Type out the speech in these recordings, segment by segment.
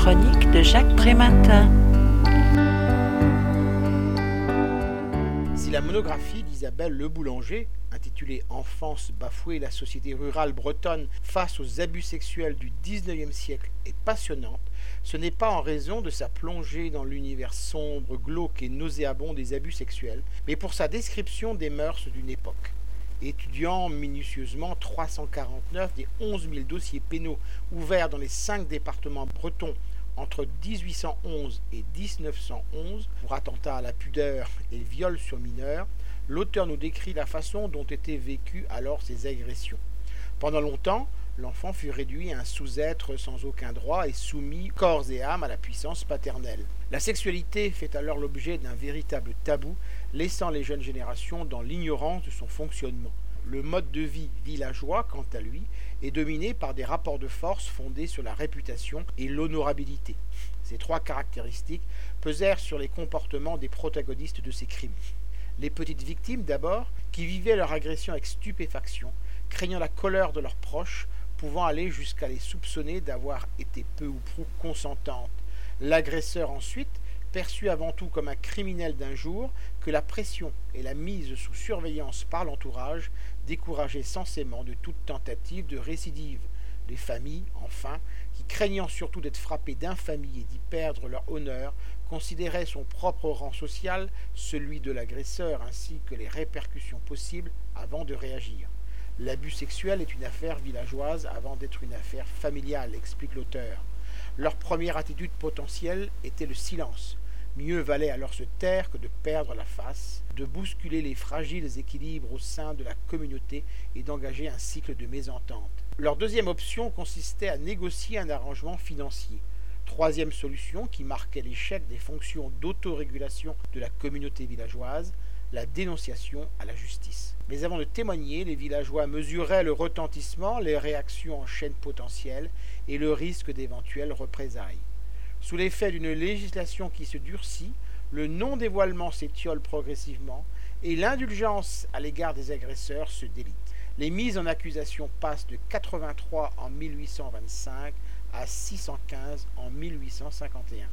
chronique de Jacques Prématin. Si la monographie d'Isabelle Le Boulanger, intitulée Enfance bafouée, la société rurale bretonne face aux abus sexuels du XIXe siècle, est passionnante, ce n'est pas en raison de sa plongée dans l'univers sombre, glauque et nauséabond des abus sexuels, mais pour sa description des mœurs d'une époque étudiant minutieusement 349 des 11 000 dossiers pénaux ouverts dans les cinq départements bretons entre 1811 et 1911 pour attentat à la pudeur et viol sur mineurs, l'auteur nous décrit la façon dont étaient vécues alors ces agressions. Pendant longtemps, l'enfant fut réduit à un sous-être sans aucun droit et soumis corps et âme à la puissance paternelle. La sexualité fait alors l'objet d'un véritable tabou, laissant les jeunes générations dans l'ignorance de son fonctionnement. Le mode de vie villageois, quant à lui, est dominé par des rapports de force fondés sur la réputation et l'honorabilité. Ces trois caractéristiques pesèrent sur les comportements des protagonistes de ces crimes. Les petites victimes d'abord, qui vivaient leur agression avec stupéfaction, craignant la colère de leurs proches, pouvant aller jusqu'à les soupçonner d'avoir été peu ou prou consentantes. L'agresseur ensuite, perçu avant tout comme un criminel d'un jour, que la pression et la mise sous surveillance par l'entourage décourageaient censément de toute tentative de récidive. Les familles, enfin, qui craignant surtout d'être frappées d'infamie et d'y perdre leur honneur, considéraient son propre rang social, celui de l'agresseur, ainsi que les répercussions possibles avant de réagir. L'abus sexuel est une affaire villageoise avant d'être une affaire familiale, explique l'auteur. Leur première attitude potentielle était le silence. Mieux valait alors se taire que de perdre la face, de bousculer les fragiles équilibres au sein de la communauté et d'engager un cycle de mésentente. Leur deuxième option consistait à négocier un arrangement financier. Troisième solution, qui marquait l'échec des fonctions d'autorégulation de la communauté villageoise, la dénonciation à la justice. Mais avant de témoigner, les villageois mesuraient le retentissement, les réactions en chaîne potentielle et le risque d'éventuelles représailles. Sous l'effet d'une législation qui se durcit, le non-dévoilement s'étiole progressivement et l'indulgence à l'égard des agresseurs se délite. Les mises en accusation passent de 83 en 1825 à 615 en 1851.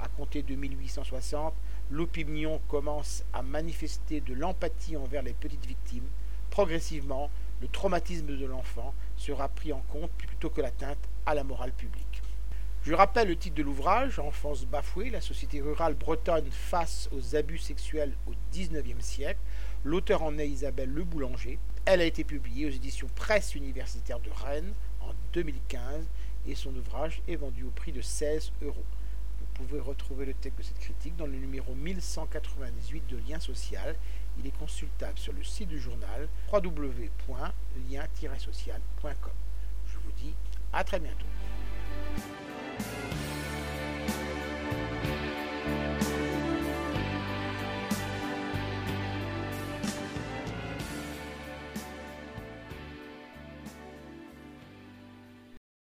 À compter de 1860, l'opinion commence à manifester de l'empathie envers les petites victimes. Progressivement, le traumatisme de l'enfant sera pris en compte plutôt que l'atteinte à la morale publique. Je rappelle le titre de l'ouvrage, Enfance bafouée, la société rurale bretonne face aux abus sexuels au XIXe siècle. L'auteur en est Isabelle Le Boulanger. Elle a été publiée aux éditions Presse universitaire de Rennes en 2015 et son ouvrage est vendu au prix de 16 euros. Vous pouvez retrouver le texte de cette critique dans le numéro 1198 de Lien Social. Il est consultable sur le site du journal www.lien-social.com. Je vous dis à très bientôt.